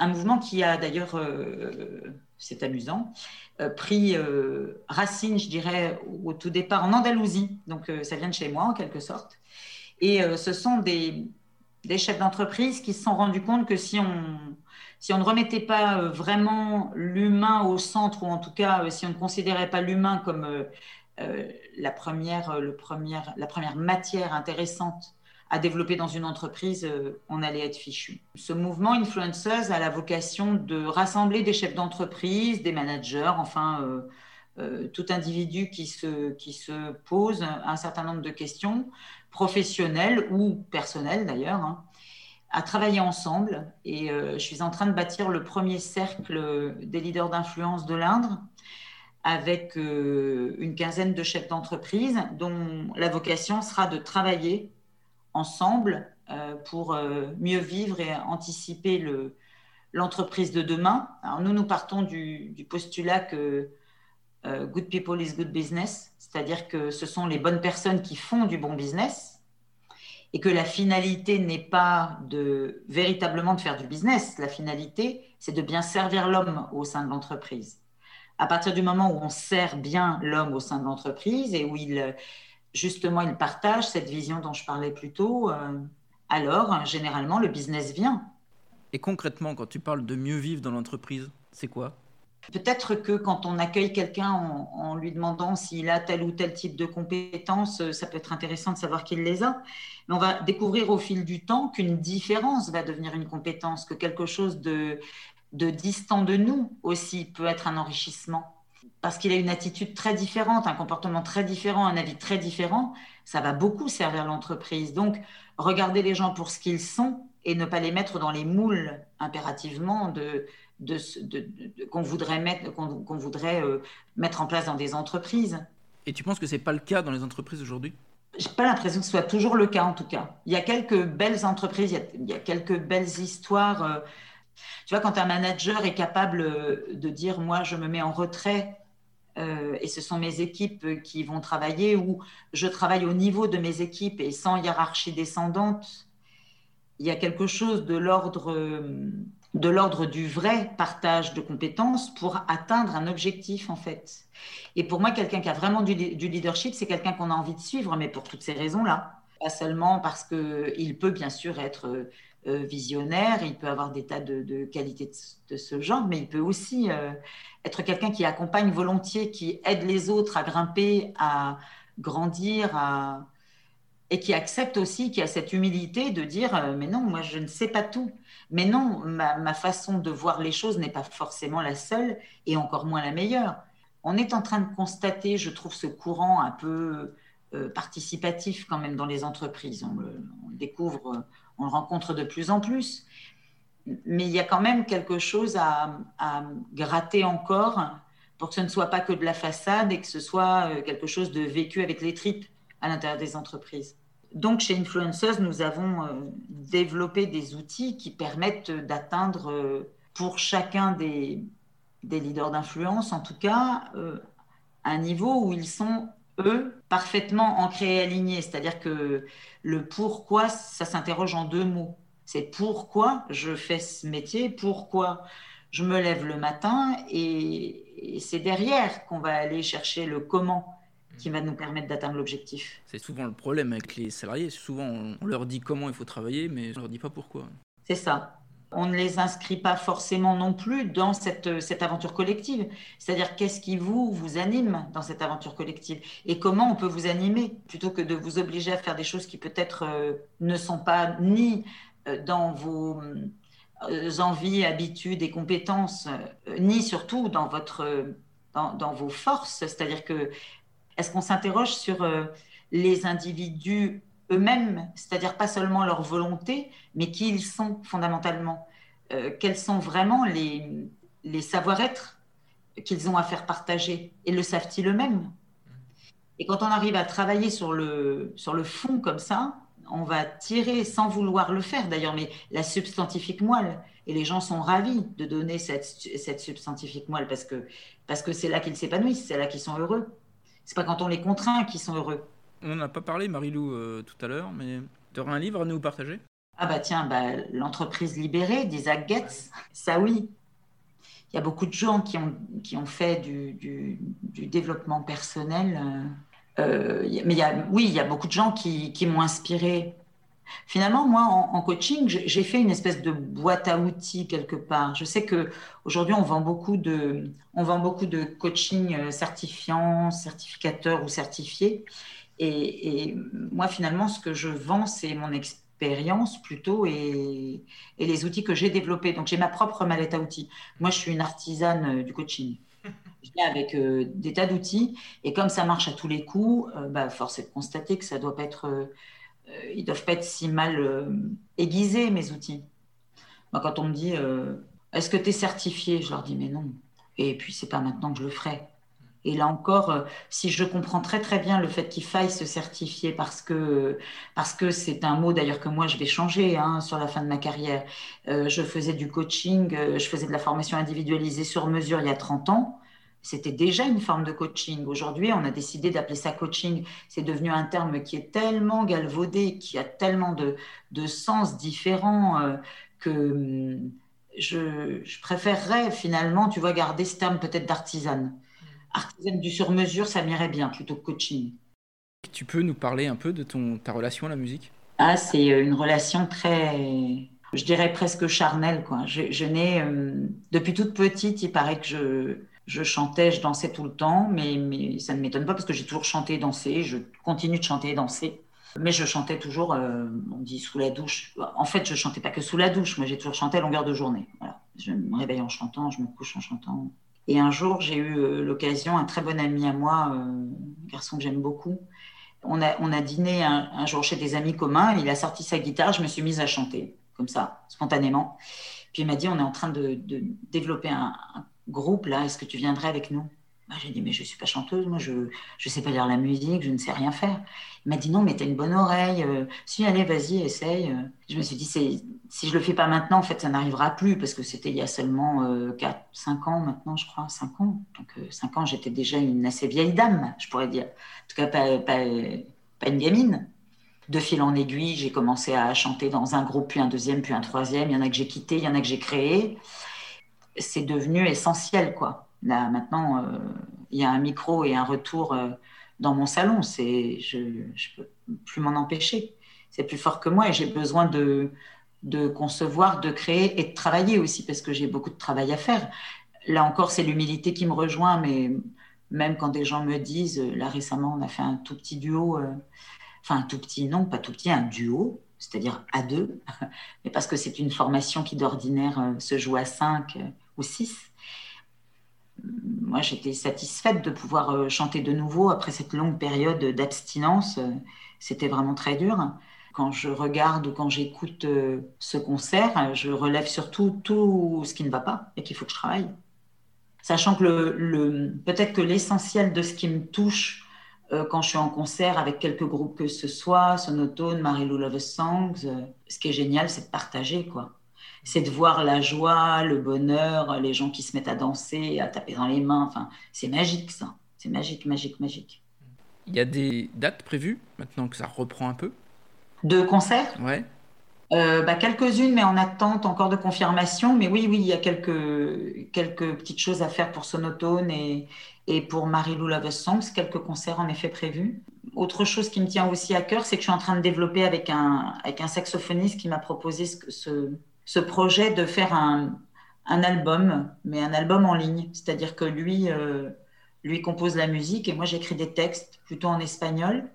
mouvement qui a d'ailleurs, euh, c'est amusant, euh, pris racine, je dirais, au tout départ en Andalousie. Donc, ça vient de chez moi, en quelque sorte. Et ce sont des, des chefs d'entreprise qui se sont rendus compte que si on, si on ne remettait pas vraiment l'humain au centre, ou en tout cas, si on ne considérait pas l'humain comme la, première, le première, la première matière intéressante à développer dans une entreprise, euh, on allait être fichu. Ce mouvement Influencers a la vocation de rassembler des chefs d'entreprise, des managers, enfin euh, euh, tout individu qui se, qui se pose un certain nombre de questions, professionnelles ou personnelles d'ailleurs, hein, à travailler ensemble. Et je suis en train de bâtir le premier cercle des leaders d'influence de l'Indre avec une quinzaine de chefs d'entreprise dont la vocation sera de travailler ensemble euh, pour euh, mieux vivre et anticiper l'entreprise de demain. Nous, nous partons du, postulat que euh, good people is good business, c'est-à-dire que ce sont les bonnes personnes qui font du bon business et que la finalité n'est pas de véritablement de faire du business. La finalité, c'est de bien servir l'homme au sein de l'entreprise. À partir du moment où on sert bien l'homme au sein de l'entreprise et où il justement, ils partagent cette vision dont je parlais plus tôt, euh, alors généralement, le business vient. Et concrètement, quand tu parles de mieux vivre dans l'entreprise, c'est quoi? Peut-être que quand on accueille quelqu'un en, lui demandant s'il a tel ou tel type de compétences, euh, ça peut être intéressant de savoir qu'il les a. Mais on va découvrir au fil du temps qu'une différence va devenir une compétence, que quelque chose de, de distant de nous aussi peut être un enrichissement parce qu'il a une attitude très différente, un comportement très différent, un avis très différent, ça va beaucoup servir l'entreprise. Donc, regarder les gens pour ce qu'ils sont et ne pas les mettre dans les moules impérativement de, qu'on voudrait, mettre, qu'on, voudrait euh, mettre en place dans des entreprises. Et tu penses que ce n'est pas le cas dans les entreprises aujourd'hui? Je n'ai pas l'impression que ce soit toujours le cas en tout cas. Il y a quelques belles entreprises, il y a, quelques belles histoires. Euh, tu vois, quand un manager est capable euh, de dire, moi, je me mets en retrait euh, et ce sont mes équipes qui vont travailler ou je travaille au niveau de mes équipes et sans hiérarchie descendante, il y a quelque chose de l'ordre euh, de l'ordre du vrai partage de compétences pour atteindre un objectif en fait. Et pour moi, quelqu'un qui a vraiment du, leadership, c'est quelqu'un qu'on a envie de suivre, mais pour toutes ces raisons-là. Pas seulement parce qu'il peut bien sûr être euh, visionnaire, il peut avoir des tas de, qualités de, ce genre, mais il peut aussi euh, être quelqu'un qui accompagne volontiers, qui aide les autres à grimper, à grandir, et qui accepte aussi, qui a cette humilité de dire euh, mais non, moi je ne sais pas tout. Mais non, ma, façon de voir les choses n'est pas forcément la seule et encore moins la meilleure. On est en train de constater, je trouve, ce courant un peu participatif quand même dans les entreprises. On le, découvre on le rencontre de plus en plus. Mais il y a quand même quelque chose à, gratter encore pour que ce ne soit pas que de la façade et que ce soit euh, quelque chose de vécu avec les tripes à l'intérieur des entreprises. Donc, chez Influencers, nous avons euh, développé des outils qui permettent d'atteindre, euh, pour chacun des, des leaders d'influence, en tout cas, un niveau où ils sont eux, parfaitement ancrés et alignés. C'est-à-dire que le pourquoi, ça s'interroge en deux mots. C'est pourquoi je fais ce métier, pourquoi je me lève le matin, et, c'est derrière qu'on va aller chercher le comment qui va nous permettre d'atteindre l'objectif. C'est souvent le problème avec les salariés. Souvent, on leur dit comment il faut travailler, mais on ne leur dit pas pourquoi. C'est ça on ne les inscrit pas forcément non plus dans cette, cette aventure collective. C'est-à-dire qu'est-ce qui vous, vous anime dans cette aventure collective et comment on peut vous animer plutôt que de vous obliger à faire des choses qui peut-être euh, ne sont pas ni euh, dans vos euh, envies, habitudes et compétences, ni surtout dans, votre, dans, dans vos forces. C'est-à-dire que est-ce qu'on s'interroge sur les individus eux-mêmes, c'est-à-dire pas seulement leur volonté, mais qui ils sont fondamentalement. Euh, quels sont vraiment les, les savoir-être qu'ils ont à faire partager et le savent-ils eux-mêmes? Et quand on arrive à travailler sur le, sur le fond comme ça, on va tirer sans vouloir le faire d'ailleurs, mais la substantifique moelle. Et les gens sont ravis de donner cette, cette substantifique moelle parce que parce que c'est là qu'ils s'épanouissent, c'est là qu'ils sont heureux. C'est pas quand on les contraint qu'ils sont heureux. On n'en a pas parlé, Marilou, euh, tout à l'heure, mais tu aurais un livre à nous partager? Ah bah tiens, bah, L'entreprise libérée d'Isaac Getz, ça oui. Il y a beaucoup de gens qui ont, qui ont fait du, du, développement personnel. Euh, euh, mais il y a, oui, il y a beaucoup de gens qui, qui m'ont inspiré. Finalement, moi, en, coaching, j'ai fait une espèce de boîte à outils quelque part. Je sais que aujourd'hui, on vend beaucoup de, on vend beaucoup de coaching certifiant, certificateur ou certifié. Et, moi, finalement, ce que je vends, c'est mon expérience plutôt et, les outils que j'ai développés. Donc, j'ai ma propre mallette à outils. Moi, je suis une artisane euh, du coaching. Je viens avec euh, des tas d'outils. Et comme ça marche à tous les coups, euh, bah, force est de constater que ça doit pas être, ils doivent pas être si mal aiguisés, mes outils. Moi, quand on me dit, est-ce que tu es certifié? Je leur dis, mais non. Et puis, c'est pas maintenant que je le ferai. Et là encore, euh, si je comprends très très bien le fait qu'il faille se certifier parce que parce que c'est un mot d'ailleurs que moi je vais changer hein, sur la fin de ma carrière. Euh, je faisais du coaching, euh, je faisais de la formation individualisée sur mesure il y a 30 ans. C'était déjà une forme de coaching. Aujourd'hui, on a décidé d'appeler ça coaching. C'est devenu un terme qui est tellement galvaudé, qui a tellement de, de sens différents que hum, je, préférerais finalement, tu vois, garder ce terme peut-être d'artisane artisane du sur-mesure, ça m'irait bien plutôt que coaching. Tu peux nous parler un peu de ton, ta relation à la musique? Ah, c'est euh, une relation très, je dirais presque charnelle. Quoi. Je, je n'ai, euh, depuis toute petite, il paraît que je, je chantais, je dansais tout le temps, mais, mais ça ne m'étonne pas parce que j'ai toujours chanté et dansé, je continue de chanter et danser. Mais je chantais toujours, euh, on dit sous la douche. En fait, je chantais pas que sous la douche, moi j'ai toujours chanté à longueur de journée. Voilà. Je me réveille en chantant, je me couche en chantant. Et un jour, j'ai eu euh, l'occasion, un très bon ami à moi, euh, un garçon que j'aime beaucoup, on a, dîné un, jour chez des amis communs, il a sorti sa guitare, je me suis mise à chanter, comme ça, spontanément. Puis il m'a dit, on est en train de, développer un groupe, là, est-ce que tu viendrais avec nous? Bah, j'ai dit, mais je ne suis pas chanteuse, moi, je ne sais pas lire la musique, je ne sais rien faire. Il m'a dit, non, mais tu as une bonne oreille. Euh, si, allez, vas-y, essaye. Je me suis dit, si je ne le fais pas maintenant, en fait, ça n'arrivera plus, parce que c'était il y a seulement euh, 4, 5 ans maintenant, je crois, 5 ans. Donc, euh, 5 ans, j'étais déjà une assez vieille dame, je pourrais dire. En tout cas, pas, pas une gamine. de fil en aiguille, j'ai commencé à chanter dans un groupe, puis un deuxième, puis un troisième. Il y en a que j'ai quitté, il y en a que j'ai créé. C'est devenu essentiel, quoi. Là, maintenant, euh, il y a un micro et un retour euh, dans mon salon. C'est, je ne peux plus m'en empêcher. C'est plus fort que moi et j'ai besoin de, de concevoir, de créer et de travailler aussi parce que j'ai beaucoup de travail à faire. Là encore, c'est l'humilité qui me rejoint, mais même quand des gens me disent, là récemment, on a fait un tout petit duo enfin un tout petit, non, pas tout petit, un duo, c'est-à-dire à deux, mais parce que c'est une formation qui d'ordinaire euh, se joue à cinq euh, ou six. Moi, j'étais satisfaite de pouvoir euh, chanter de nouveau après cette longue période d'abstinence. C'était vraiment très dur. Quand je regarde ou quand j'écoute ce concert, je relève surtout tout ce qui ne va pas et qu'il faut que je travaille. Sachant que le peut-être que l'essentiel de ce qui me touche euh, quand je suis en concert avec quelques groupes que ce soit, Sonotone, Marilou Love Songs, euh, ce qui est génial, c'est de partager, quoi. C'est de voir la joie, le bonheur, les gens qui se mettent à danser, à taper dans les mains. Enfin, c'est magique, ça. C'est magique, magique, magique. Il y a des dates prévues maintenant que ça reprend un peu? De concerts? Ouais. Euh, bah, quelques-unes, mais en attente encore de confirmation. Mais oui, oui, il y a quelques, quelques petites choses à faire pour Sonotone et, et pour Marie-Lou Love Songs, quelques concerts en effet prévus. Autre chose qui me tient aussi à cœur, c'est que je suis en train de développer avec un, avec un saxophoniste qui m'a proposé ce, ce, projet de faire un, un, album, mais un album en ligne. C'est-à-dire que lui, euh, lui compose la musique et moi j'écris des textes plutôt en espagnol.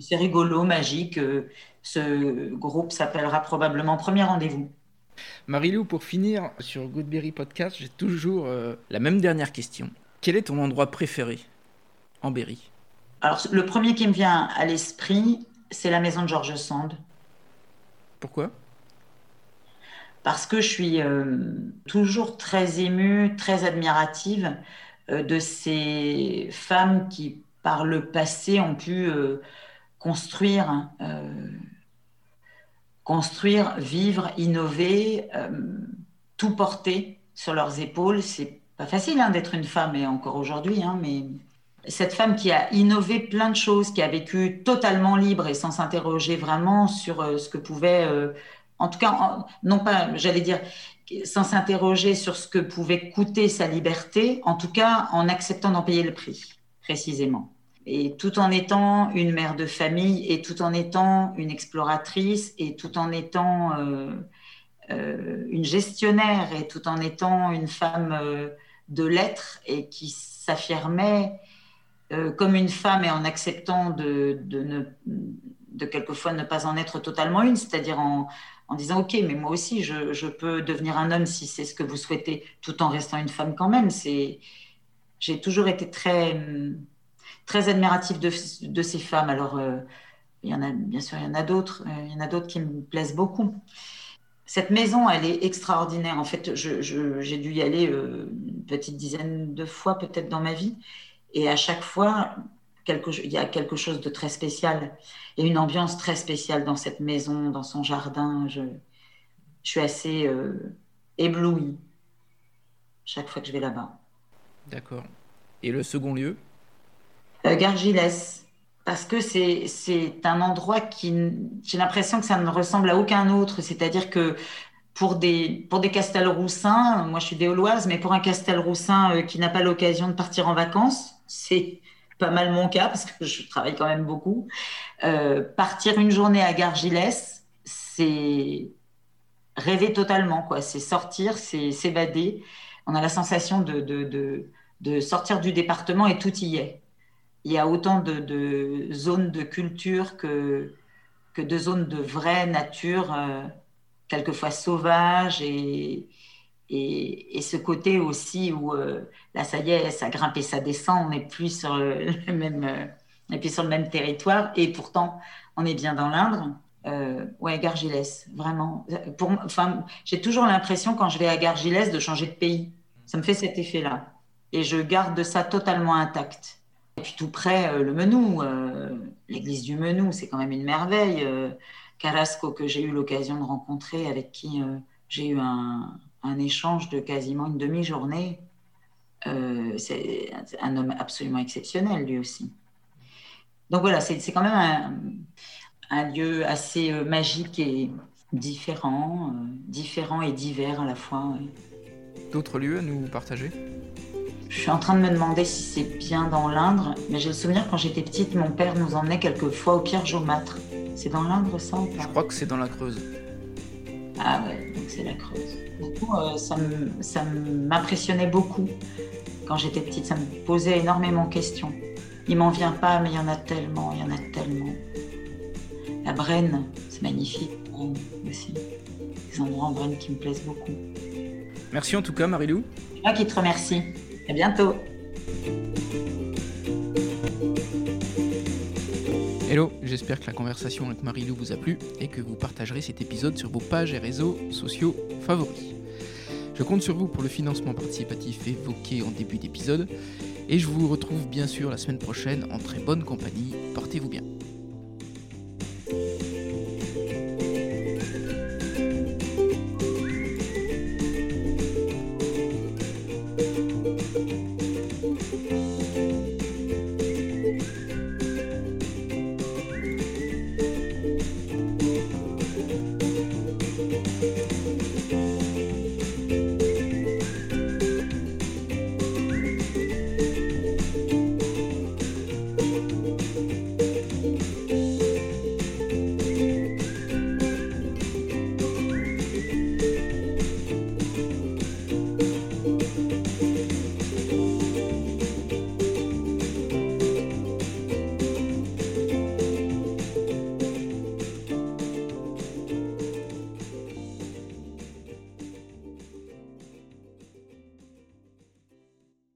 C'est rigolo, magique. Euh, ce groupe s'appellera probablement Premier Rendez-vous. Marilou, pour finir sur Goodberry Podcast, j'ai toujours euh, la même dernière question. Quel est ton endroit préféré en Berry? Alors, le premier qui me vient à l'esprit, c'est la maison de Georges Sand. Pourquoi? Parce que je suis euh, toujours très émue, très admirative euh, de ces femmes qui, par le passé, ont pu construire construire, vivre, innover, euh, tout porter sur leurs épaules. C'est pas facile hein, d'être une femme, et encore aujourd'hui, hein, mais cette femme qui a innové plein de choses, qui a vécu totalement libre et sans s'interroger vraiment sur euh, ce que pouvait, euh, en tout cas, non pas, j'allais dire, sans s'interroger sur ce que pouvait coûter sa liberté, en tout cas en acceptant d'en payer le prix, précisément. Et tout en étant une mère de famille et tout en étant une exploratrice et tout en étant euh, euh, une gestionnaire et tout en étant une femme euh, de lettres et qui s'affirmait comme une femme et en acceptant de, de, quelquefois ne pas en être totalement une, c'est-à-dire en, en, disant ok mais moi aussi je, je, peux devenir un homme si c'est ce que vous souhaitez tout en restant une femme quand même. C'est j'ai toujours été très très admiratif de, de, ces femmes. Alors, euh, il y en a, bien sûr, il y en a d'autres. Euh, il y en a d'autres qui me plaisent beaucoup. Cette maison, elle est extraordinaire. En fait, j'ai dû y aller euh, une petite dizaine de fois, peut-être dans ma vie. Et à chaque fois, quelque, il y a quelque chose de très spécial et une ambiance très spéciale dans cette maison, dans son jardin. Je, je suis assez éblouie chaque fois que je vais là-bas. D'accord. Et le second lieu? Euh, Gargilès, parce que c'est un endroit qui, j'ai l'impression que ça ne ressemble à aucun autre. C'est-à-dire que pour des, pour des Castelroussins, moi je suis déoloise, mais pour un Castelroussin euh, qui n'a pas l'occasion de partir en vacances, c'est pas mal mon cas parce que je travaille quand même beaucoup. Euh, partir une journée à Gargilès, c'est rêver totalement, quoi. C'est sortir, c'est s'évader. On a la sensation de, de, de, de sortir du département et tout y est il y a autant de, zones de culture que, que de zones de vraie nature, euh, quelquefois sauvages, et, et, ce côté aussi où euh, là, ça y est, ça grimpe et ça descend, on n'est plus sur le même, euh, sur le même territoire, et pourtant, on est bien dans l'Indre. Euh, ouais, Gargilès, vraiment. Pour, enfin, j'ai toujours l'impression quand je vais à Gargilès de changer de pays. Ça me fait cet effet-là. Et je garde ça totalement intact. Et puis tout près, euh, le Menou, euh, l'église du Menou, c'est quand même une merveille. Euh, Carrasco, que j'ai eu l'occasion de rencontrer, avec qui j'ai eu un, échange de quasiment une demi-journée. c'est un homme absolument exceptionnel, lui aussi. Donc voilà, c'est quand même un lieu assez magique et différent, différent et divers à la fois. D'autres lieux à nous partager? Je suis en train de me demander si c'est bien dans l'Indre, mais j'ai le souvenir quand j'étais petite, mon père nous emmenait quelquefois au Pierre Jaumâtre. C'est dans l'Indre ça ou pas? Je crois que c'est dans la Creuse. Ah ouais, donc c'est la Creuse. Du coup, euh, ça m'impressionnait beaucoup quand j'étais petite. Ça me posait énormément de questions. Il m'en vient pas, mais il y en a tellement, il y en a tellement. La Brenne, c'est magnifique aussi. Des endroits en Brenne qui me plaisent beaucoup. Merci en tout cas, Marilou. Moi qui te remercie. À bientôt. J'espère que la conversation avec Marilou vous a plu et que vous partagerez cet épisode sur vos pages et réseaux sociaux favoris. Je compte sur vous pour le financement participatif évoqué en début d'épisode et je vous retrouve bien sûr la semaine prochaine en très bonne compagnie. Portez-vous bien.